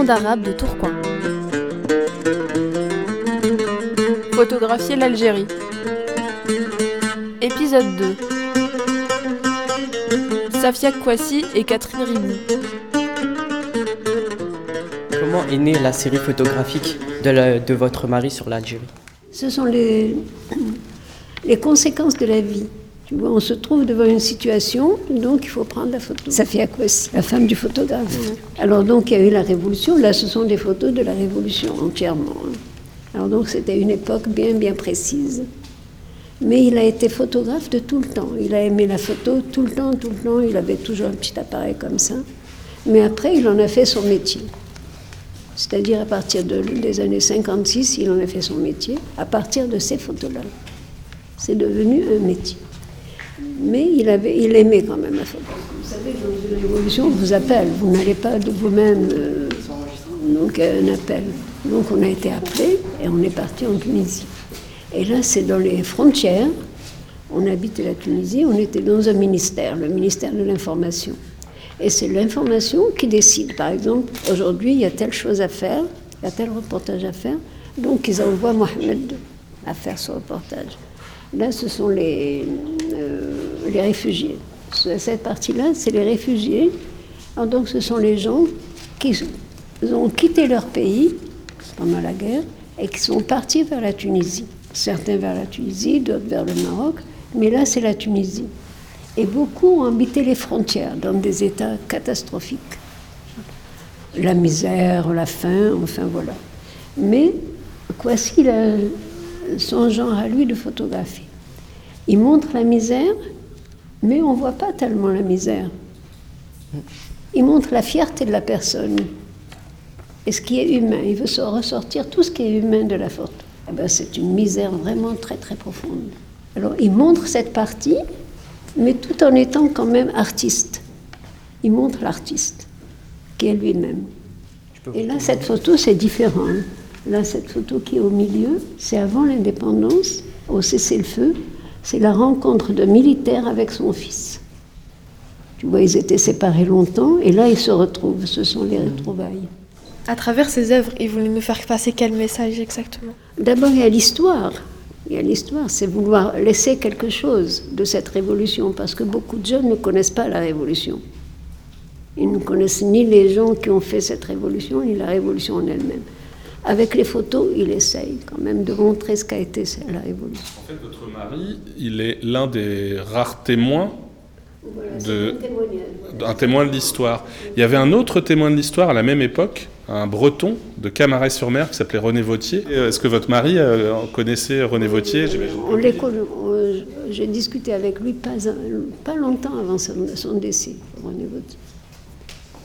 monde arabe de Tourcoing. Photographier l'Algérie. Épisode 2. Safia Kouassi et Catherine Ribou. Comment est née la série photographique de, la- de votre mari sur l'Algérie? Ce sont les, les conséquences de la vie. Tu vois, on se trouve devant une situation, donc il faut prendre la photo. Safia Kouassi, la femme du photographe. Alors donc il y a eu la révolution. Là, ce sont des photos de la révolution entièrement. hein. Alors donc c'était une époque bien bien précise. Mais il a été photographe de tout le temps. Il a aimé la photo tout le temps, tout le temps. Il avait toujours un petit appareil comme ça. Mais après, il en a fait son métier. C'est-à-dire à partir de- des années 56, il en a fait son métier, à partir de ces photos-là. C'est devenu un métier. Mais il, aimait quand même. Vous savez, dans une révolution, on vous appelle. Vous n'allez pas de vous-même. euh, donc, un appel. Donc, on a été appelé et on est parti en Tunisie. Et là, c'est dans les frontières. On habitait la Tunisie, on était dans un ministère, le ministère de l'Information. Et c'est l'information qui décide. Par exemple, aujourd'hui, il y a telle chose à faire, il y a tel reportage à faire. Donc, ils envoient Mohamed à faire ce reportage. Là, ce sont les, les réfugiés. Ce- Cette partie-là, c'est les réfugiés. Alors, donc, ce sont les gens qui ont quitté leur pays pendant la guerre et qui sont partis vers la Tunisie. Certains vers la Tunisie, d'autres vers le Maroc. Mais là, c'est la Tunisie. Et beaucoup ont habité les frontières dans des états catastrophiques. La misère, la faim, enfin voilà. Mais Kwasi, son genre à lui de photographie. Il montre la misère, mais on ne voit pas tellement la misère. Il montre la fierté de la personne et ce qui est humain. Il veut se ressortir tout ce qui est humain de la photo. Eh ben, c'est une misère vraiment très très profonde. Alors il montre cette partie, mais tout en étant quand même artiste. Il montre l'artiste, qui est lui-même. Et là, cette photo, c'est différent. hein. Là, cette photo qui est au milieu, c'est avant l'indépendance, au cessez-le-feu. C'est la rencontre d'un militaire avec son fils. Tu vois, ils étaient séparés longtemps, et là, ils se retrouvent. Ce sont les retrouvailles. À travers ses œuvres, il voulait nous faire passer quel message exactement? D'abord, il y a l'histoire. Il y a l'histoire, c'est vouloir laisser quelque chose de cette révolution, parce que beaucoup de jeunes ne connaissent pas la révolution. Ils ne connaissent ni les gens qui ont fait cette révolution, ni la révolution en elle-même. Avec les photos, il essaye quand même de montrer ce qu'a été la révolution. En fait, votre mari, il est l'un des rares témoins, De- un témoin de l'histoire. Il y avait un autre témoin de l'histoire à la même époque, un breton de Camaret-sur-Mer qui s'appelait René Vautier. Euh, Est-ce que votre mari euh, connaissait René Vautier. On on- J'ai discuté avec lui pas, pas longtemps avant son, son décès, René Vautier.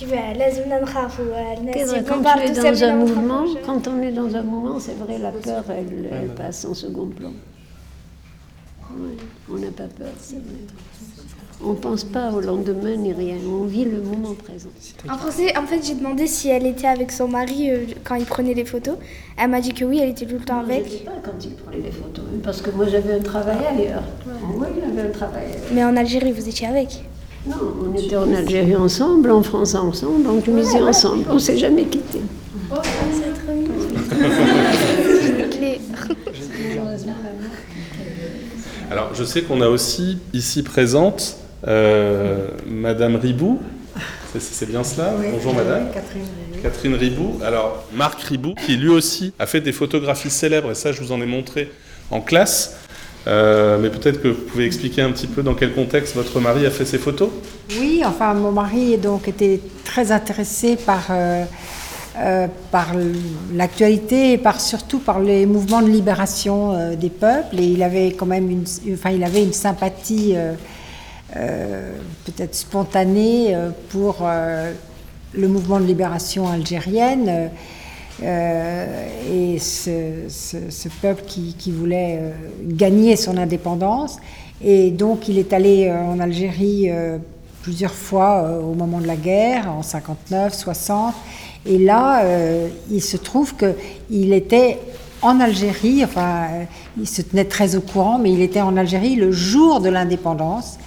Ben, quand on est dans un mouvement, quand on est dans un mouvement, c'est vrai, la peur, elle, passe en second plan. On n'a pas peur. On ne pense pas au lendemain ni rien, on vit le moment présent. En français, en fait, j'ai demandé si elle était avec son mari euh, quand il prenait les photos. Elle m'a dit que oui, elle était tout le temps avec. Je ne pas quand il prenait les photos, parce que moi j'avais un travail ailleurs. Ouais. Oui, il avait un travail. Mais en Algérie, vous étiez avec non, on était en Algérie ensemble, en France ensemble, en Tunisie ensemble, on ne s'est jamais quittés. Les- Alors je sais qu'on a aussi ici présente euh, Madame Ribou. C'est- C'est bien cela? Bonjour Madame. Catherine Ribou. Alors Marc Ribou, qui lui aussi a fait des photographies célèbres, et ça je vous en ai montré en classe. Euh, mais peut-être que vous pouvez expliquer un petit peu dans quel contexte votre mari a fait ces photos Oui, enfin, mon mari était très intéressé par, euh, euh, par l'actualité et par, surtout par les mouvements de libération des peuples. Et il avait quand même une, enfin, il avait une sympathie peut-être spontanée pour le mouvement de libération algérienne. Et ce, peuple qui, qui voulait gagner son indépendance. Et donc il est allé en Algérie plusieurs fois au moment de la guerre, en 59, 60. Et là, il se trouve qu'il était en Algérie, enfin, il se tenait très au courant, mais il était en Algérie le jour de l'indépendance,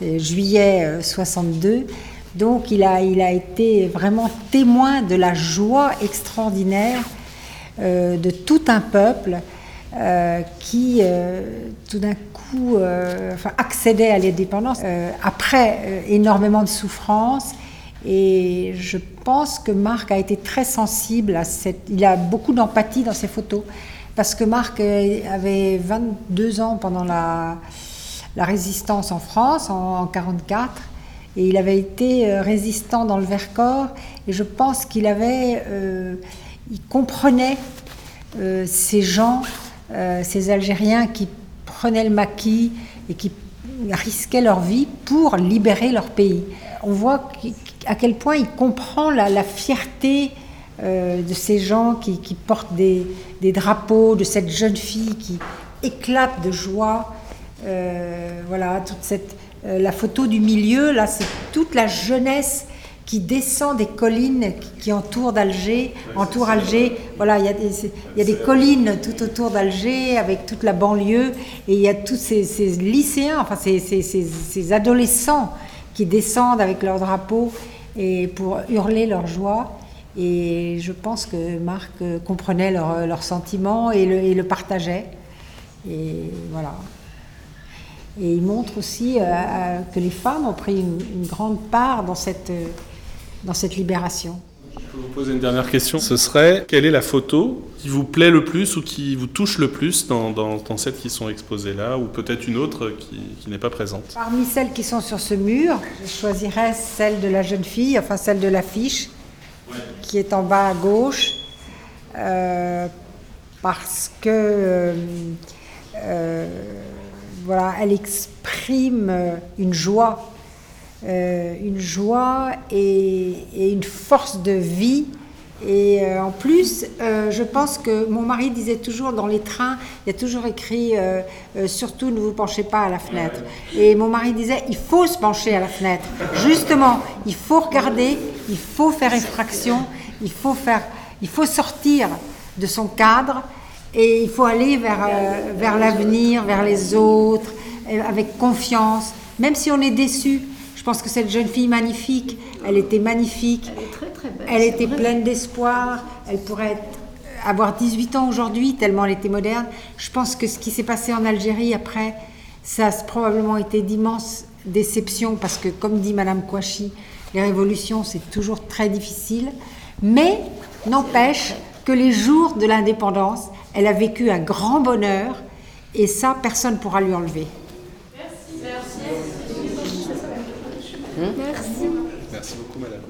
juillet 62. Euh, Donc il a, il a été vraiment témoin de la joie extraordinaire euh, de tout un peuple euh, qui, tout d'un coup, accédait à l'indépendance après énormément de souffrances. Et je pense que Marc a été très sensible à cette. Il a beaucoup d'empathie dans ses photos. Parce que Marc avait 22 ans pendant la, la résistance en France, en 1944. Et il avait été euh, résistant dans le Vercors. Et je pense qu'il avait. Euh, il comprenait euh, ces gens, ces Algériens qui prenaient le maquis et qui risquaient leur vie pour libérer leur pays. On voit à quel point il comprend la, fierté de ces gens qui, portent des, drapeaux, de cette jeune fille qui éclate de joie. Voilà, toute cette, euh, la photo du milieu, là, c'est toute la jeunesse qui descend des collines qui, entourent d'Alger, entourent Alger. Voilà, il y, a des, il y a des collines tout autour d'Alger avec toute la banlieue et il y a tous ces, lycéens, enfin ces, ces, ces adolescents qui descendent avec leurs drapeaux et pour hurler leur joie. Et je pense que Marc comprenait leurs leur sentiments et le, et le, partageait. Et voilà. Et il montre aussi euh, que les femmes ont pris une, grande part dans cette, dans cette libération. Je peux vous poser une dernière question. Ce serait quelle est la photo qui vous plaît le plus ou qui vous touche le plus dans, dans, celles qui sont exposées là, ou peut-être une autre qui, qui n'est pas présente? Parmi celles qui sont sur ce mur, je choisirais celle de la jeune fille, enfin celle de l'affiche, qui est en bas à gauche, euh, parce que euh, euh, voilà, elle exprime une joie euh, une joie et, une force de vie. Et euh, en plus, euh, je pense que mon mari disait toujours dans les trains, il y a toujours écrit surtout ne vous penchez pas à la fenêtre. Et mon mari disait il faut se pencher à la fenêtre. Justement, il faut regarder, il faut faire effraction, il faut faire, il faut sortir de son cadre et il faut aller vers, vers l'avenir, vers les autres, avec confiance, même si on est déçu. Je pense que cette jeune fille magnifique, elle était magnifique. Elle est très très belle. Elle était pleine d'espoir. Elle pourrait avoir 18 ans aujourd'hui, tellement elle était moderne. Je pense que ce qui s'est passé en Algérie après, ça a probablement été d'immenses déceptions parce que, comme dit Madame Kouachi, les révolutions, c'est toujours très difficile. Mais n'empêche que les jours de l'indépendance, elle a vécu un grand bonheur et ça, personne ne pourra lui enlever. Merci. Merci beaucoup, madame.